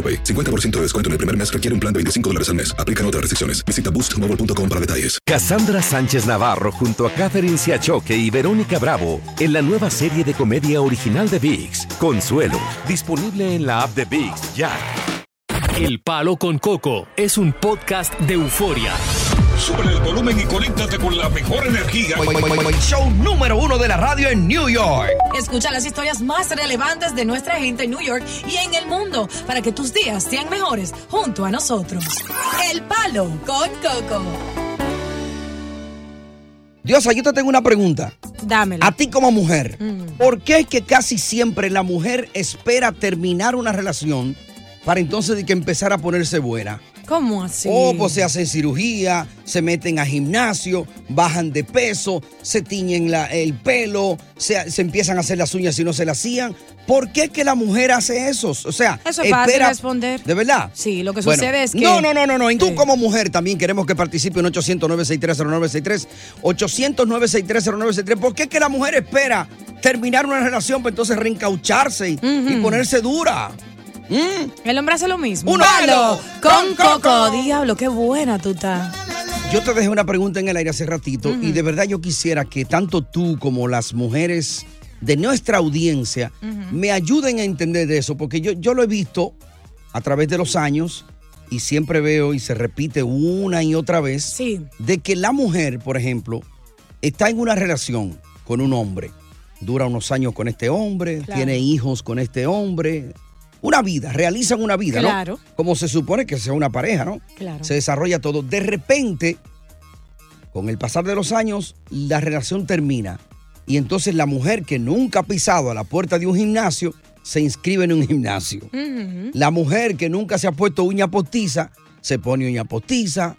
AroPay. 50% de descuento en el primer mes requiere un plan de 25 dólares al mes. Aplican otras restricciones. Visita boostmobile.com para detalles. Cassandra Sánchez Navarro junto a Catherine Siachoque y Verónica Bravo en la nueva serie de comedia original de VIX, Consuelo, disponible en la app de VIX ya. El Palo con Coco es un podcast de euforia. Sube el volumen y conéctate con la mejor energía. Show número uno de la radio en New York. Escucha las historias más relevantes de nuestra gente en New York y en el mundo para que tus días sean mejores junto a nosotros. El Palo con Coco. Diosa, yo te tengo una pregunta. Dámela. A ti como mujer, Mm. ¿por qué es que casi siempre la mujer espera terminar una relación para entonces de que empezar a ponerse buena? ¿Cómo así? O pues se hacen cirugía, se meten a gimnasio, bajan de peso, se tiñen la- el pelo, se, se empiezan a hacer las uñas si no se las hacían. ¿Por qué que la mujer hace eso? O sea, Eso es fácil responder. ¿De verdad? Sí, lo que Bueno, sucede es que. No, no, no, no, no. Y tú como mujer también queremos que participe en 800-963-0963. 800-963-0963. ¿Por qué que la mujer espera terminar una relación para entonces reencaucharse y, y ponerse dura? ¿Mm? El hombre hace lo mismo. Un Palo con con Coco. Coco. Diablo, qué buena tú estás. Yo te dejé una pregunta en el aire hace ratito y de verdad yo quisiera que tanto tú como las mujeres de nuestra audiencia me ayuden a entender de eso, porque yo, yo lo he visto a través de los años y siempre veo y se repite una y otra vez Sí. de que la mujer, por ejemplo, está en una relación con un hombre, dura unos años con este hombre, Claro. tiene hijos con este hombre, una vida, realizan una vida, Claro. ¿no? Como se supone que sea una pareja, ¿no? Claro. Se desarrolla todo. De repente, con el pasar de los años, la relación termina. Y entonces la mujer que nunca ha pisado a la puerta de un gimnasio, se inscribe en un gimnasio. La mujer que nunca se ha puesto uña postiza, se pone uña postiza,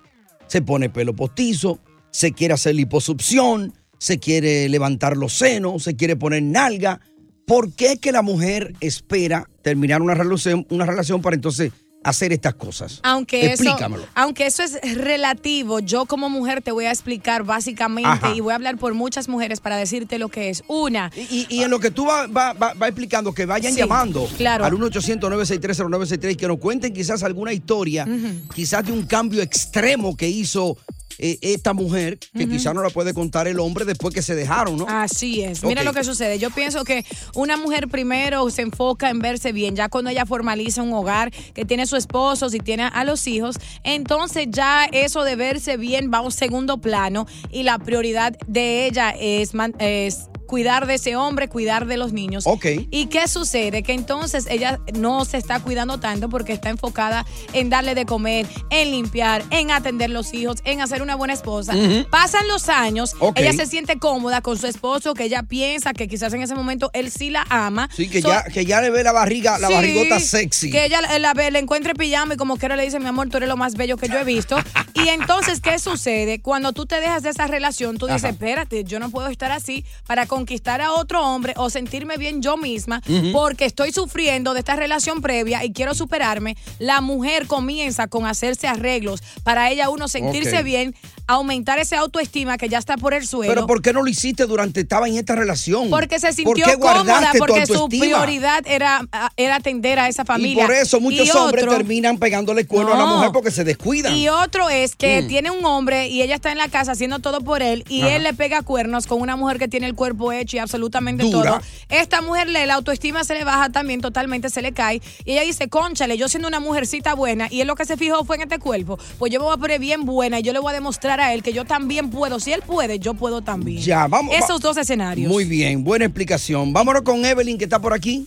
se pone pelo postizo, se quiere hacer liposucción, se quiere levantar los senos, se quiere poner nalga. ¿Por qué es que la mujer espera terminar una relación, una relación para entonces hacer estas cosas? Aunque eso, Explícamelo. aunque eso es relativo, yo como mujer te voy a explicar básicamente Ajá. y voy a hablar por muchas mujeres para decirte lo que es. Una, Y, y en lo que tú vas va, va- va explicando, que vayan Sí, llamando claro. al 1-800-963-0963 que nos cuenten quizás alguna historia, quizás de un cambio extremo que hizo eh, esta mujer, que quizás no la puede contar el hombre después que se dejaron, ¿no? Así es. Mira lo que sucede. Yo pienso que una mujer primero se enfoca en verse bien. Ya cuando ella formaliza un hogar, que tiene su esposo, si tiene a los hijos, entonces ya eso de verse bien va a un segundo plano y la prioridad de ella es, man- es cuidar de ese hombre, cuidar de los niños. Ok. ¿Y qué sucede? Que entonces ella no se está cuidando tanto porque está enfocada en darle de comer, en limpiar, en atender los hijos, en hacer una buena esposa. Pasan los años, ella se siente cómoda con su esposo, que ella piensa que quizás en ese momento él sí la ama. Sí, que, So- ya, que ya le ve la barriga, la Sí, barrigota sexy. Que ella la, la ve, le encuentre pijama y como quiera le dice, mi amor, tú eres lo más bello que yo he visto. y entonces, ¿qué sucede? Cuando tú te dejas de esa relación, tú dices, Ajá. espérate, yo no puedo estar así para conquistar a otro hombre o sentirme bien yo misma porque estoy sufriendo de esta relación previa y quiero superarme. La mujer comienza con hacerse arreglos para ella uno sentirse bien, aumentar esa autoestima que ya está por el suelo. Pero ¿por qué no lo hiciste durante estaba en esta relación? Porque se ¿Por sintió cómoda, porque su prioridad era, era atender a esa Y familia. por eso muchos Y hombres otro- terminan pegándole cuerno a la No. mujer porque se descuidan. Y otro es que Mm. tiene un hombre y ella está en la casa haciendo todo por él y Ajá. él le pega cuernos con una mujer que tiene el cuerpo hecho y absolutamente Dura. todo. Esta mujer le la autoestima se le baja también, totalmente se le cae y ella dice, "Conchale, yo siendo una mujercita buena y él lo que se fijó fue en este cuerpo, pues yo me voy a poner bien buena y yo le voy a demostrar a él que yo también puedo. Si él puede, yo puedo también. Ya, vamos. Esos va- dos escenarios. Muy bien, buena explicación. Vámonos con Evelyn, que está por aquí.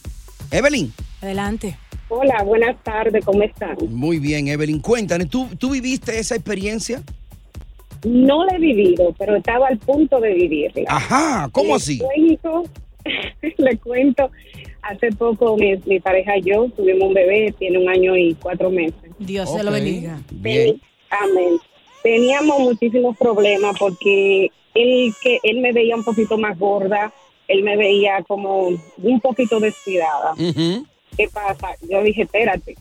Evelyn. Adelante. Hola, buenas tardes, ¿cómo están? Muy bien, Evelyn. Cuéntanos, ¿tú, ¿tú viviste esa experiencia? No la he vivido, pero estaba al punto de vivirla. Ajá, ¿cómo Le así? Cuento, le cuento, hace poco mi, mi pareja y yo tuvimos un bebé, tiene un año y cuatro meses. Dios se lo bendiga. Bien. Amén. Teníamos muchísimos problemas porque él, que él me veía un poquito más gorda, él me veía como un poquito descuidada. ¿Qué pasa? Yo dije, espérate,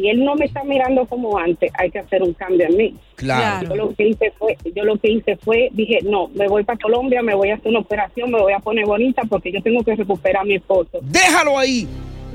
si él no me está mirando como antes, hay que hacer un cambio en mí. Claro. Yo lo que hice fue, yo lo que hice fue, dije, no, me voy para Colombia, me voy a hacer una operación, me voy a poner bonita porque yo tengo que recuperar a mi esposo. Déjalo ahí.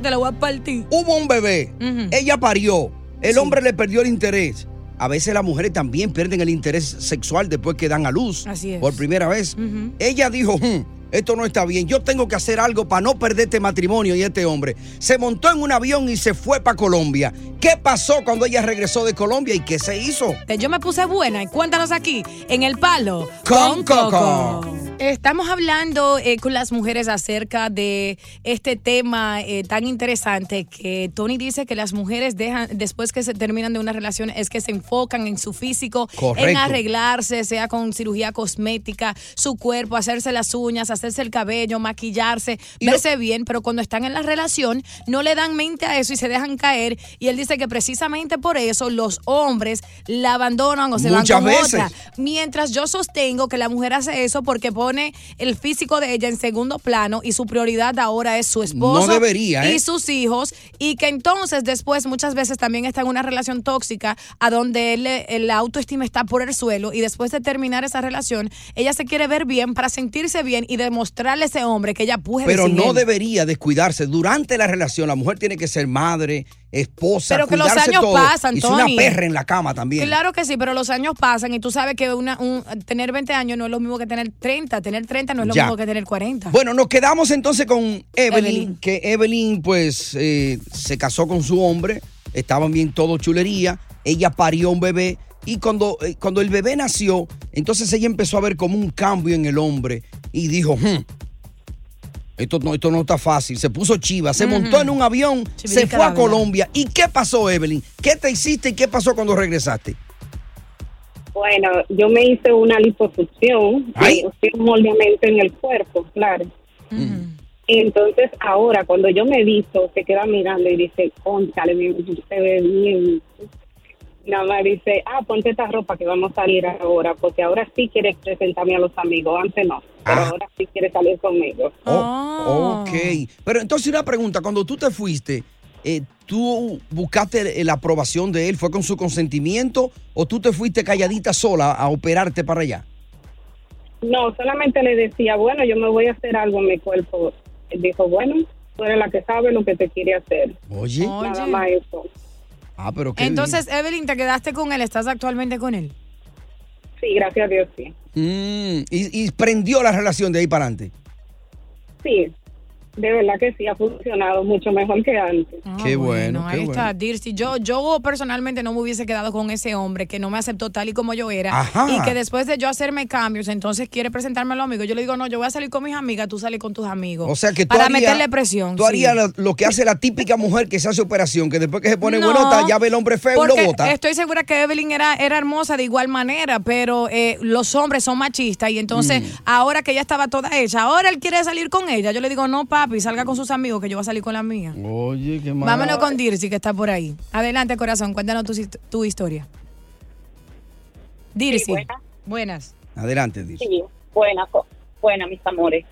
Te lo voy a partir. Hubo un bebé. Ella parió. El Sí. hombre le perdió el interés. A veces las mujeres también pierden el interés sexual después que dan a luz. Así es. Por primera vez. Ella dijo, "Hmm, esto no está bien. Yo tengo que hacer algo para no perder este matrimonio y este hombre. Se montó en un avión y se fue para Colombia. ¿Qué pasó cuando ella regresó de Colombia y qué se hizo? Yo me puse buena y cuéntanos aquí, en El Palo Con Coco. Estamos hablando eh, con las mujeres acerca de este tema eh, tan interesante que Tony dice que las mujeres dejan, después que se terminan de una relación, es que se enfocan en su físico, Correcto. en arreglarse, sea con cirugía cosmética, su cuerpo, hacerse las uñas, hacerse el cabello, maquillarse, Y lo- verse bien, pero cuando están en la relación no le dan mente a eso y se dejan caer. Y él dice que precisamente por eso los hombres la abandonan o se Muchas van con veces. otra. Mientras yo sostengo que la mujer hace eso porque pone el físico de ella en segundo plano y su prioridad ahora es su esposo No debería, ¿eh? y sus hijos y que entonces después muchas veces también está en una relación tóxica a donde él, la autoestima está por el suelo y después de terminar esa relación ella se quiere ver bien para sentirse bien y demostrarle a ese hombre que ella puede Pero no él. debería descuidarse. Durante la relación, la mujer tiene que ser madre, esposa, Pero que los años todo. pasan, y es una perra en la cama también. Claro que sí, pero los años pasan y tú sabes que una, un- tener 20 años no es lo mismo que tener 30. Tener 30 no es lo Ya. mismo que tener 40. Bueno, nos quedamos entonces con Evelyn, Evelyn. que Evelyn pues eh, se casó con su hombre, estaban bien todo chulería, ella parió un bebé y cuando, eh, cuando el bebé nació, entonces ella empezó a ver como un cambio en el hombre y dijo, "Hmm, esto no, esto no está fácil, se puso chiva, se montó en un avión, se fue a. Colombia. ¿Y qué pasó, Evelyn? ¿Qué te hiciste y qué pasó cuando regresaste? Bueno, yo me hice una liposucción, Ay. eh, un moldeamiento en el cuerpo, claro. Entonces, ahora, cuando yo me visto, se queda mirando y dice, conchale, mi- se ve bien. Nada más dice, ah, ponte esta ropa que vamos a salir ahora, porque ahora sí quieres presentarme a los amigos, antes no, pero Ah. ahora sí quieres salir conmigo. Oh, Ah. ok. Pero entonces una pregunta, cuando tú te fuiste, eh, ¿tú buscaste la aprobación de él? ¿Fue con su consentimiento o tú te fuiste calladita sola a operarte para allá? No, solamente le decía, bueno, yo me voy a hacer algo en mi cuerpo. Él dijo, bueno, tú eres la que sabe lo que te quiere hacer. Oye. Oye. Nada más eso. Ah, pero qué Entonces, Evelyn, ¿te quedaste con él? ¿Estás actualmente con él? Sí, gracias a Dios, sí. Mm, y, y prendió la relación de ahí para adelante. Sí, de verdad que sí, ha funcionado mucho mejor que antes. Ah, Qué bueno, qué Ahí está, bueno. Dircy. Yo, yo personalmente no me hubiese quedado con ese hombre que no me aceptó tal y como yo era. Ajá. Y que después de yo hacerme cambios, entonces quiere presentarme a los amigos. Yo le digo, no, yo voy a salir con mis amigas, tú sales con tus amigos. O sea que tú Para meterle presión. Tú sí. harías lo, lo que hace la típica mujer que se hace operación, que después que se pone No, buenota ya ve el hombre feo y lo bota. Estoy segura que Evelyn era, era hermosa de igual manera, pero eh, los hombres son machistas y entonces Mm. ahora que ella estaba toda hecha, ahora él quiere salir con ella. Yo le digo, no, papi, salga con sus amigos que yo voy a salir con la mía. Oye, qué mal. Vámonos con Dircy, que está por ahí. Adelante, corazón, cuéntanos tu, tu historia. Sí, buena. Buenas. Adelante, dice. Sí, buena, co- buena, mis amores.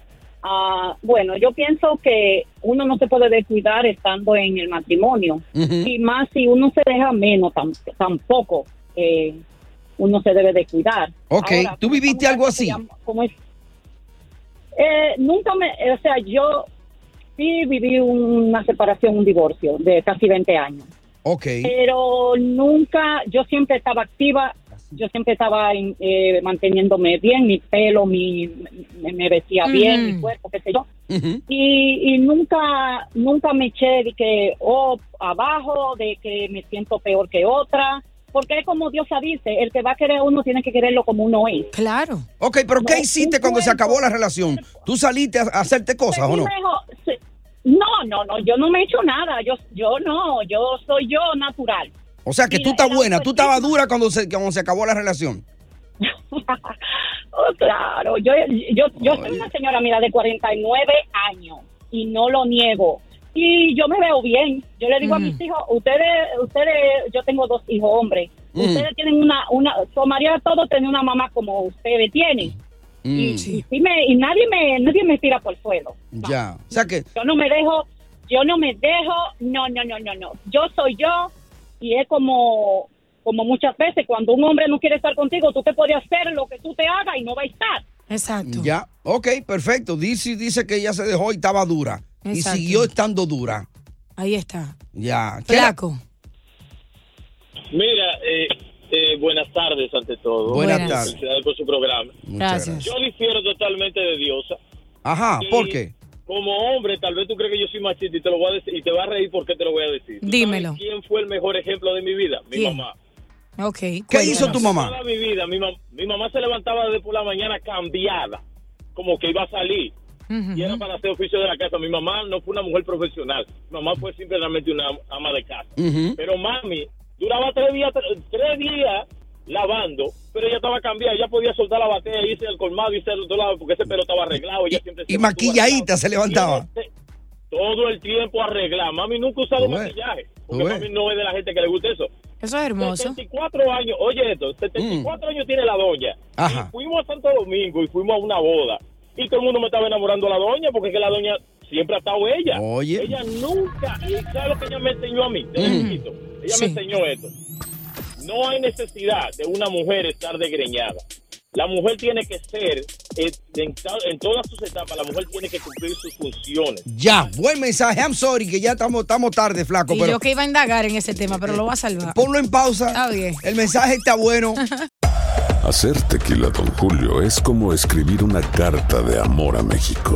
Ah, bueno, yo pienso que uno no se puede descuidar estando en el matrimonio. Y más si uno se deja menos, tam- tampoco eh, uno se debe de cuidar. Ok, ¿tú como viviste algo así? como es- Eh, nunca me, o sea, yo sí viví una separación, un divorcio de casi 20 años. Ok. Pero nunca, yo siempre estaba activa, yo siempre estaba en, eh, manteniéndome bien, mi pelo, mi, me, me vestía bien, mi cuerpo, qué sé yo. Y, y nunca, nunca me eché de que, oh, abajo, de que me siento peor que otra. porque es como Dios dice, el que va a querer a uno tiene que quererlo como uno es. Claro. Ok, pero ¿qué No, hiciste un cuando se acabó la relación? ¿Tú saliste a, hacerte cosas o no? Mejor. No, no, no, yo no me he hecho nada, yo, yo no, yo soy yo natural. O sea que tú estás buena, tú estabas dura cuando se, cuando se acabó la relación. Oh, claro, yo, yo, yo soy una señora, mira, de 49 años y no lo niego. Y yo me veo bien. Yo le digo a mis hijos, ustedes, ustedes, yo tengo dos hijos hombres. Mm. Ustedes tienen una, una, tomaría todo tener una mamá como ustedes tienen. Y, Mm, y sí me, y nadie me, nadie me tira por el suelo. Ya. O sea que, Yo no me dejo, yo no me dejo, no, no, no, no, no. Yo soy yo y es como, como muchas veces cuando un hombre no quiere estar contigo, tú te puedes hacer lo que tú te hagas y no va a estar. Exacto. ya. Ok, perfecto. Dice, dice que ella se dejó y estaba dura. Y siguió estando dura. Ahí está. Ya. ¿Qué era- Flaco. Mira, eh, eh, buenas tardes ante todo. Buenas Buenas. tardes. Felicidades por su programa. Muchas Gracias. Yo difiero totalmente de Diosa. Ajá, ¿por qué? Como hombre, tal vez tú crees que yo soy machista y te lo voy a decir y te vas a reír porque te lo voy a decir. ¿Tú Dímelo. ¿Quién fue el mejor ejemplo de mi vida? Mi ¿Quién? mamá. Ok. ¿Qué hizo tu mamá? Toda mi vida, mi, mam- mi mamá se levantaba desde por la mañana cambiada, como que iba a salir. Y era para hacer oficio de la casa. Mi mamá no fue una mujer profesional. Mi mamá fue simplemente una ama de casa. Pero mami duraba tres días, tres días lavando, pero ella estaba cambiada. Ella podía soltar la batea, irse al colmado, irse al otro lado, porque ese pelo estaba arreglado. Ella siempre Y se maquilladita se levantaba. Y ella, todo el tiempo arreglada. Mami nunca ha usado maquillaje. Porque mami no es de la gente que le gusta eso. Eso es hermoso. 74 años, oye esto, 74 años tiene la doña. Mm. Ajá. Y fuimos a Santo Domingo y fuimos a una boda. Y todo el mundo me estaba enamorando a la doña porque es que la doña siempre ha estado ella. Oye. Ella nunca, y ¿sabes lo que ella me enseñó a mí? Desde Mm. chiquito. Ella Sí. me enseñó esto. No hay necesidad de una mujer estar desgreñada. La mujer tiene que ser, eh, en, todas sus etapas, la mujer tiene que cumplir sus funciones. Ya, buen mensaje. I'm sorry que ya estamos, estamos tarde, flaco. Y pero yo que iba a indagar en ese tema, pero lo voy a salvar. ponlo en pausa. Está bien. El mensaje está bueno. Hacer tequila, Don Julio, es como escribir una carta de amor a México.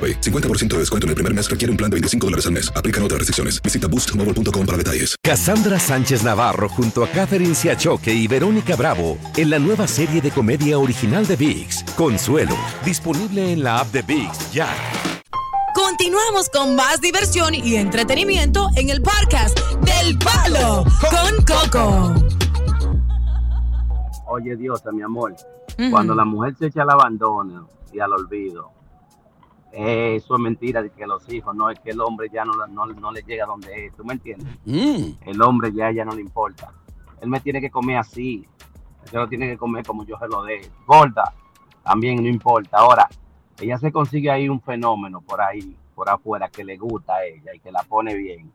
AroPay. 50% de descuento en el primer mes requiere un plan de 25 dólares al mes. Aplican otras restricciones. Visita boostmobile.com para detalles. Cassandra Sánchez Navarro junto a Catherine Siachoque y Verónica Bravo en la nueva serie de comedia original de VIX, Consuelo, disponible en la app de VIX ya. Continuamos con más diversión y entretenimiento en el podcast del Palo con Coco. Oye, Diosa, mi amor, cuando la mujer se echa al abandono y al olvido, eh, eso es mentira de que los hijos, no es que el hombre ya no, no, no le llega donde es, ¿tú me entiendes? Mm. El hombre ya, ya no le importa. Él me tiene que comer así, él lo tiene que comer como yo se lo dé. Gorda, también no importa. Ahora, ella se consigue ahí un fenómeno por ahí, por afuera, que le gusta a ella y que la pone bien.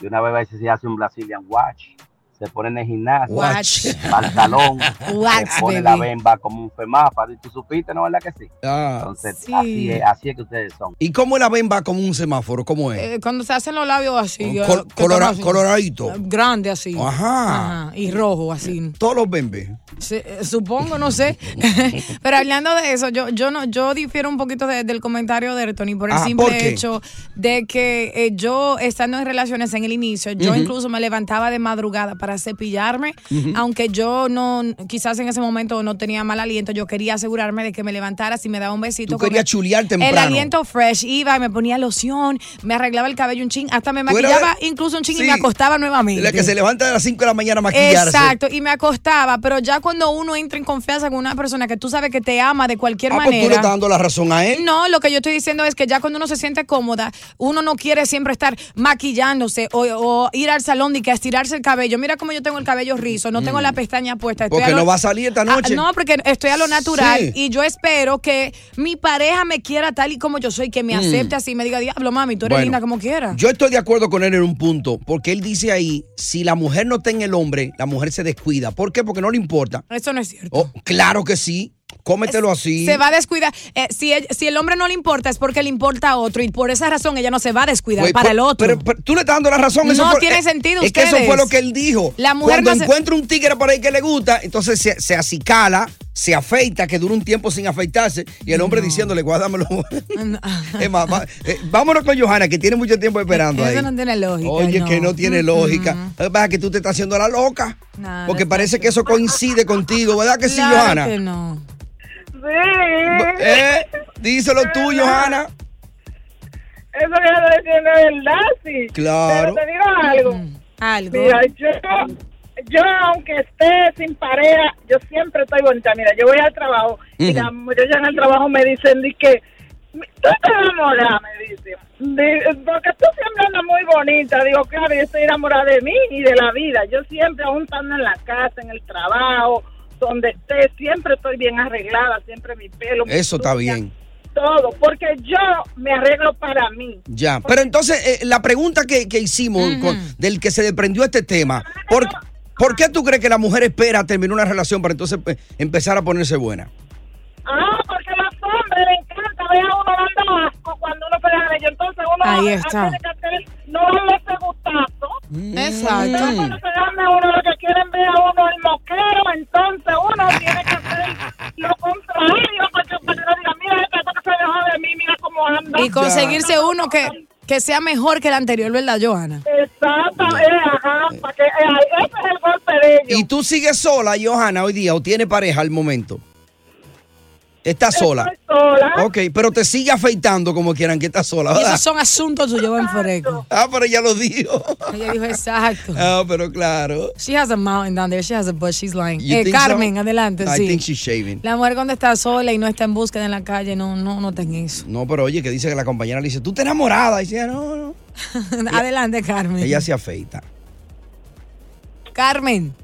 Y una vez a veces se hace un Brazilian Watch, se pone en el gimnasio, Watch. salón, Wax, se pone la bemba como un semáforo. ¿Y tú supiste, no verdad que sí? Ah. Entonces, Sí. así, es, así es que ustedes son. ¿Y cómo la ven va como un semáforo? ¿Cómo es? Eh, cuando se hacen los labios así. eh, Col- colora- así, coloradito. eh, Grande así. Ajá. Ajá, Y rojo así. Todos los bembes. Sí, eh, supongo, no sé. Pero hablando de eso, yo, yo no, yo difiero un poquito de- del comentario de Tony por el Ah, simple hecho de que eh, yo estando en relaciones en el inicio, yo incluso me levantaba de madrugada para cepillarme, aunque yo no, quizás en ese momento no tenía mal aliento, yo quería asegurarme de que me levantara si me daba un besito. Tú querías el- chulear El temprano. aliento fresh, iba y me ponía loción, me arreglaba el cabello un chin, hasta me maquillaba incluso un chin y Sí. me acostaba nuevamente. La que se levanta a las 5 de la mañana a maquillarse. Exacto, y me acostaba, pero ya cuando uno entra en confianza con una persona que tú sabes que te ama de cualquier Ah, pues tú le manera. estás dando la razón a él. No, lo que yo estoy diciendo es que ya cuando uno se siente cómoda, uno no quiere siempre estar maquillándose o, o ir al salón y que estirarse el cabello. Mira cómo yo tengo el cabello rizo, no tengo la pestaña puesta. estoy Mm. Porque lo- no va a salir esta Ah, noche. no, porque estoy a lo natural Sí. y yo espero que mi pareja me quiera tal y como yo soy, que me Mm. acepte así, me diga, diablo, mami, tú eres Bueno, linda como quieras. Yo estoy de acuerdo con él en un punto, porque él dice ahí, si la mujer no está en el hombre, la mujer se descuida. ¿Por qué? Porque no le importa. Eso no es cierto. Oh, claro que sí. Cómetelo así. Se va a descuidar. Eh, si, el, si el hombre no le importa es porque le importa a otro y por esa razón ella no se va a descuidar para pues, el otro. Pero, pero tú le estás dando la razón. Eso No fue- tiene eh, sentido, Es que eso fue lo que él dijo. La mujer Cuando no se- encuentra un tigre por ahí que le gusta, entonces se, se acicala, se afeita, que dura un tiempo sin afeitarse, y el hombre diciéndole, guárdamelo. es más, va- eh, vámonos con Johanna, que tiene mucho tiempo esperando ahí. Eso no tiene lógica. Oye, no. que no tiene lógica. Lo que pasa es que tú te estás haciendo la loca. Nada, Porque parece que eso coincide contigo, ¿verdad que sí, Johanna? que no. Eh, díselo tú, Johanna. Eso que yo estoy diciendo es verdad, sí. Claro. Pero te digo algo. Algo. Mira, yo, yo aunque esté sin pareja, yo siempre estoy bonita. Mira, yo voy al trabajo y Ujú. las muchachas en el trabajo me dicen di que tú te enamoras, me dicen. Di- porque tú siempre andas muy bonita. Digo, claro, yo estoy enamorada de mí y de la vida. Yo siempre, aún estando en la casa, en el trabajo, donde esté, siempre estoy bien arreglada, siempre mi pelo. mi Eso está bien. Todo, porque yo me arreglo para mí. Ya, pero entonces eh, la pregunta que, que hicimos con- del que se desprendió este tema, ¿por, por qué tú crees que la mujer espera terminar una relación para entonces eh, empezar a ponerse buena? Ah, porque a los hombres les a uno dando asco cuando uno pega a ellos. Entonces uno Ahí está. tener que hacer, no darle ese gustazo. Exacto. Entonces cuando se uno lo que quieren ver a uno el moquero, entonces uno tiene que hacer lo contrario para que, para que no digan, mira esta que se dejó de mí, mira cómo anda. Y conseguirse uno que, que sea mejor que el anterior, ¿verdad, Johanna? Exacto, eh, ajá, para que, eh, ese es el golpe de ellos. ¿Y tú sigues sola, Johanna, hoy día o tiene pareja al momento? ¿Estás sola? sola. Ok, pero te sigue afeitando como quieran que estás sola, esos son asuntos tuyos en Foreco. Ah, pero ella lo dijo. Ella dijo exacto. Ah, pero claro. She has a mountain down there. She has a bush. She's lying. You Eh, so? Carmen, adelante, I sí. think she's shaving. La mujer cuando está sola y no está en búsqueda en la calle, no, no, no ten eso. No, pero oye, que dice que la compañera le dice, tú te enamorada. Y dice, no, no. adelante, Carmen. Ella se afeita. Carmen,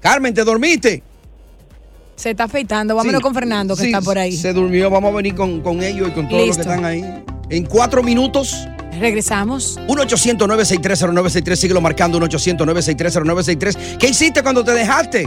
Carmen, ¿te dormiste? Se está afeitando. Vámonos Sí, con Fernando, que sí, está por ahí. Se durmió, vamos a venir con, con ellos y con todos los que están ahí. En cuatro minutos. Regresamos. 1-800-963-0963, síguelo marcando, 1-800-963-0963. ¿Qué hiciste cuando te dejaste?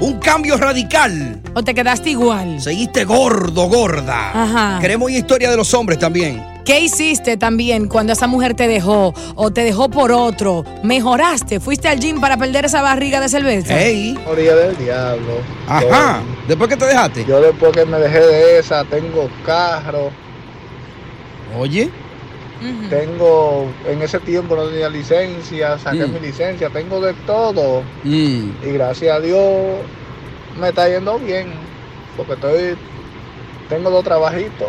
Un cambio radical. ¿O te quedaste igual? Seguiste gordo, gorda. Ajá. Queremos historia de los hombres también. ¿Qué hiciste también cuando esa mujer te dejó o te dejó por otro? ¿Mejoraste? ¿Fuiste al gym para perder esa barriga de cerveza? Ey. Moría del diablo. Ajá. ¿Después que te dejaste? Yo después que me dejé de esa, tengo carro, Oye. tengo, en ese tiempo no tenía licencia, saqué Mm. mi licencia, tengo de todo. Mm. Y gracias a Dios me está yendo bien, porque estoy, tengo dos trabajitos.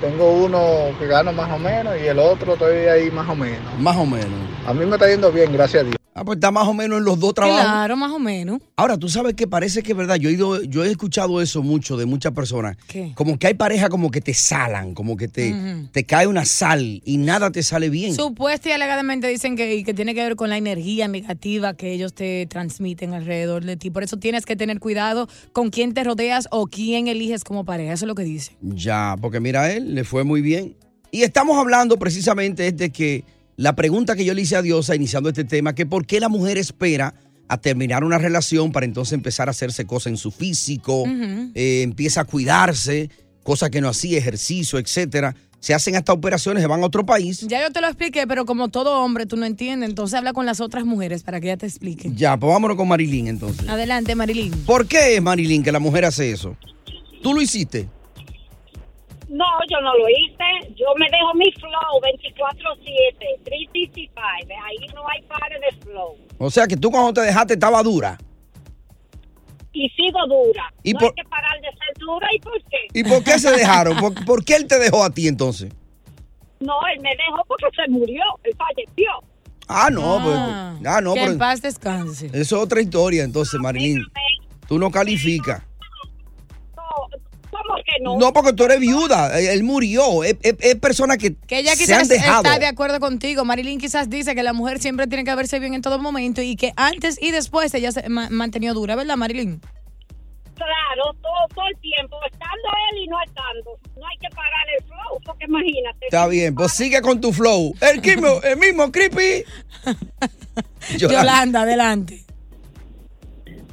Tengo uno que gano más o menos y el otro estoy ahí más o menos. Más o menos. A mí me está yendo bien, gracias a Dios. Ah, pues está más o menos en los dos trabajos. Claro, más o menos. Ahora, tú sabes que parece que es verdad. Yo he, ido, yo he escuchado eso mucho de muchas personas. ¿Qué? Como que hay parejas como que te salan, como que te, te cae una sal y nada te sale bien. Supuesta y alegadamente dicen que, que tiene que ver con la energía negativa que ellos te transmiten alrededor de ti. Por eso tienes que tener cuidado con quién te rodeas o quién eliges como pareja. Eso es lo que dice. Ya, porque mira, a él le fue muy bien. Y estamos hablando precisamente de que la pregunta que yo le hice a Diosa iniciando este tema, que por qué la mujer espera a terminar una relación para entonces empezar a hacerse cosas en su físico, eh, empieza a cuidarse, cosas que no hacía, ejercicio, etcétera. Se hacen hasta operaciones, se van a otro país. Ya yo te lo expliqué, pero como todo hombre, tú no entiendes. Entonces habla con las otras mujeres para que ella te explique. Ya, pues vámonos con Marilyn entonces. Adelante, Marilyn. ¿Por qué es Marilyn que la mujer hace eso? ¿Tú lo hiciste? No, yo no lo hice. Yo me dejo mi flow 24-7, 365. Ahí no hay pares de flow. O sea que tú cuando te dejaste estaba dura. Y sigo dura. ¿Y no por- hay que parar de ser dura. ¿Y por qué? ¿Y por qué se dejaron? ¿Por, por qué él te dejó a ti entonces? No, él me dejó porque se murió. Él falleció. Ah, no, pues. Ah, no, que pero. en paz descanse. Eso es otra historia entonces, Marilyn. Tú no calificas. ¿Cómo que no? No, porque tú eres viuda. Él murió. Es, es- es persona que, Que ella se han quizás dejado. está de acuerdo contigo. Marilyn quizás dice que la mujer siempre tiene que verse bien en todo momento y que antes y después ella se ma- mantenió dura, ¿verdad, Marilyn? Claro, todo, todo el tiempo, estando él y no estando. No hay que parar el flow, porque imagínate. Está bien, pues sigue con tu flow. El mismo, el mismo creepy. Yolanda, adelante.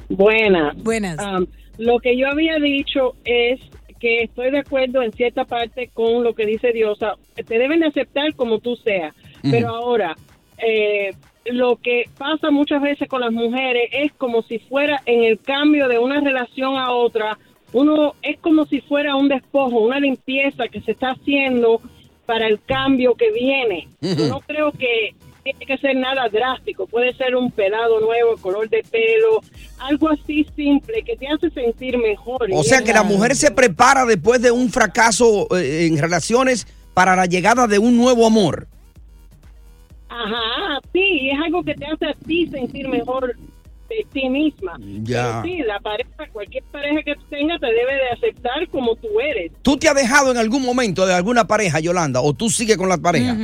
Buenas. Buenas. Um, lo que yo había dicho es que estoy de acuerdo en cierta parte con lo que dice Diosa. Te deben de aceptar como tú seas. Pero ahora, eh, lo que pasa muchas veces con las mujeres es como si fuera en el cambio de una relación a otra, uno es como si fuera un despojo, una limpieza que se está haciendo para el cambio que viene. Yo no creo que tiene que ser nada drástico, puede ser un pelado nuevo, color de pelo, algo así simple que te hace sentir mejor. O sea que la mujer se prepara después de un fracaso eh, en relaciones para la llegada de un nuevo amor. Ajá, sí, es algo que te hace a ti sentir mejor de ti misma. Ya. Sí, la pareja, cualquier pareja que tengas te debe de aceptar como tú eres. ¿Tú te has dejado en algún momento de alguna pareja, Yolanda? ¿O tú sigues con la pareja?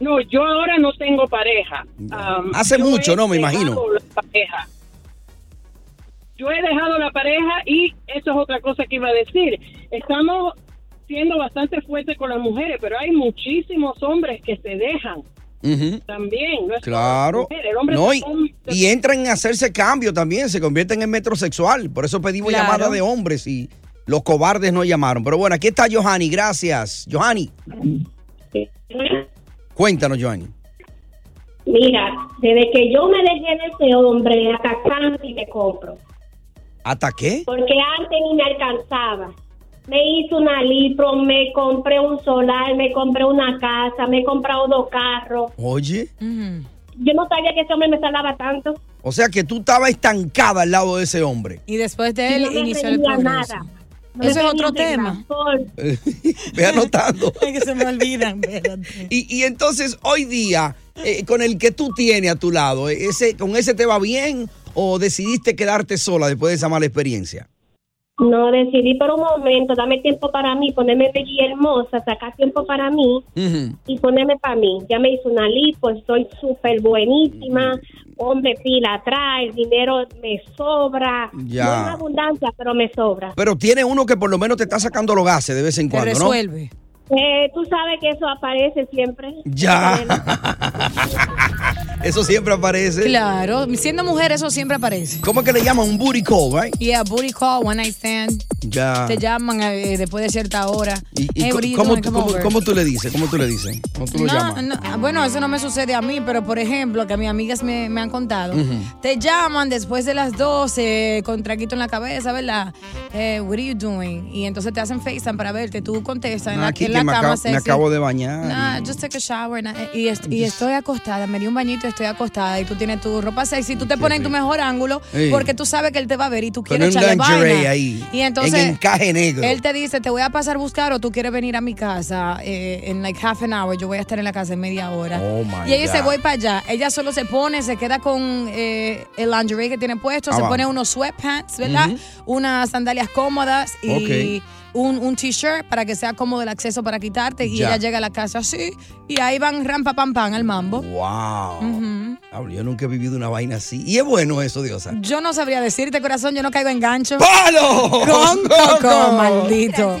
No, yo ahora no tengo pareja. Am, Hace mucho, ¿no? Me imagino. la pareja. Yo he dejado la pareja y eso es otra cosa que iba a decir. Estamos siendo bastante fuertes con las mujeres, pero hay muchísimos hombres que se dejan también. No es Claro. No, y, entran en hacerse cambio también, se convierten en metrosexual. Por eso pedimos Claro. llamada de hombres y los cobardes no llamaron. Pero bueno, aquí está Johanny, gracias. Johanny, cuéntanos, Johanny. Mira, desde que yo me dejé de ese hombre, hasta casi me compro. ¿Hasta qué? Porque antes ni me alcanzaba. Me hice una lipro, me compré un solar, me compré una casa, me he comprado dos carros. Oye, Yo no sabía que ese hombre me salaba tanto. o sea que tú estabas estancada al lado de ese hombre. Y después de él No me inició el progreso. nada. No Eso es otro tema. Ve anotando. que se me olvidan. Y, y entonces, hoy día, eh, con el que tú tienes a tu lado, eh, ese, ¿con ese te va bien o decidiste quedarte sola después de esa mala experiencia? No, decidí por un momento, dame tiempo para mí, ponerme bella y hermosa, sacar tiempo para mí y ponerme para mí. Ya me hice una lipo, estoy súper buenísima. Hombre, pila atrás, el dinero me sobra. Ya. No es abundancia, pero me sobra. Pero tiene uno que por lo menos te está sacando los gases de vez en cuando, ¿no? Eh, Tú sabes que eso aparece siempre. Ya. Eso siempre aparece. Claro, siendo mujer eso siempre aparece. ¿Cómo es que le llaman? Un booty call, right? Yeah, booty call, one night stand. Ya. Te llaman eh, después de cierta hora. ¿Y Hey, you cómo, tú, Come cómo- over. cómo tú le dices? ¿Cómo tú le dices? ¿Cómo tú lo No, llamas? no, bueno, eso no me sucede a mí, pero por ejemplo, que a mis amigas me, me han contado, te llaman después de las 12 con traquito en la cabeza, ¿verdad? Eh, what are you doing? Y entonces te hacen FaceTime para verte, tú contestas en la, Que la me, cama acabo, me acabo de bañar. Nah, just take a shower. nah, Y, est- y estoy acostada, me di un bañito y estoy acostada. Y tú tienes tu ropa sexy, tú te pones en tu mejor ángulo Sí. porque tú sabes que él te va a ver y tú quieres echarle vaina. ahí, Y entonces. en encaje negro. Él te dice, te voy a pasar a buscar o tú quieres venir a mi casa eh, en like half an hour. Yo voy a estar en la casa en media hora. Oh, y ella dice, God. voy para allá. Ella solo se pone, se queda con eh, el lingerie que tiene puesto, Ah, se pone unos sweatpants, ¿verdad? Unas sandalias cómodas y. un, un t-shirt para que sea cómodo el acceso para quitarte. Y Ya. ella llega a la casa así y ahí van rampa pam pam al mambo. Wow. Ujú. Yo nunca he vivido una vaina así. Y es bueno eso, Diosa. Yo no sabría decirte, corazón, yo no caigo en gancho. ¡Palo! Con coco, maldito.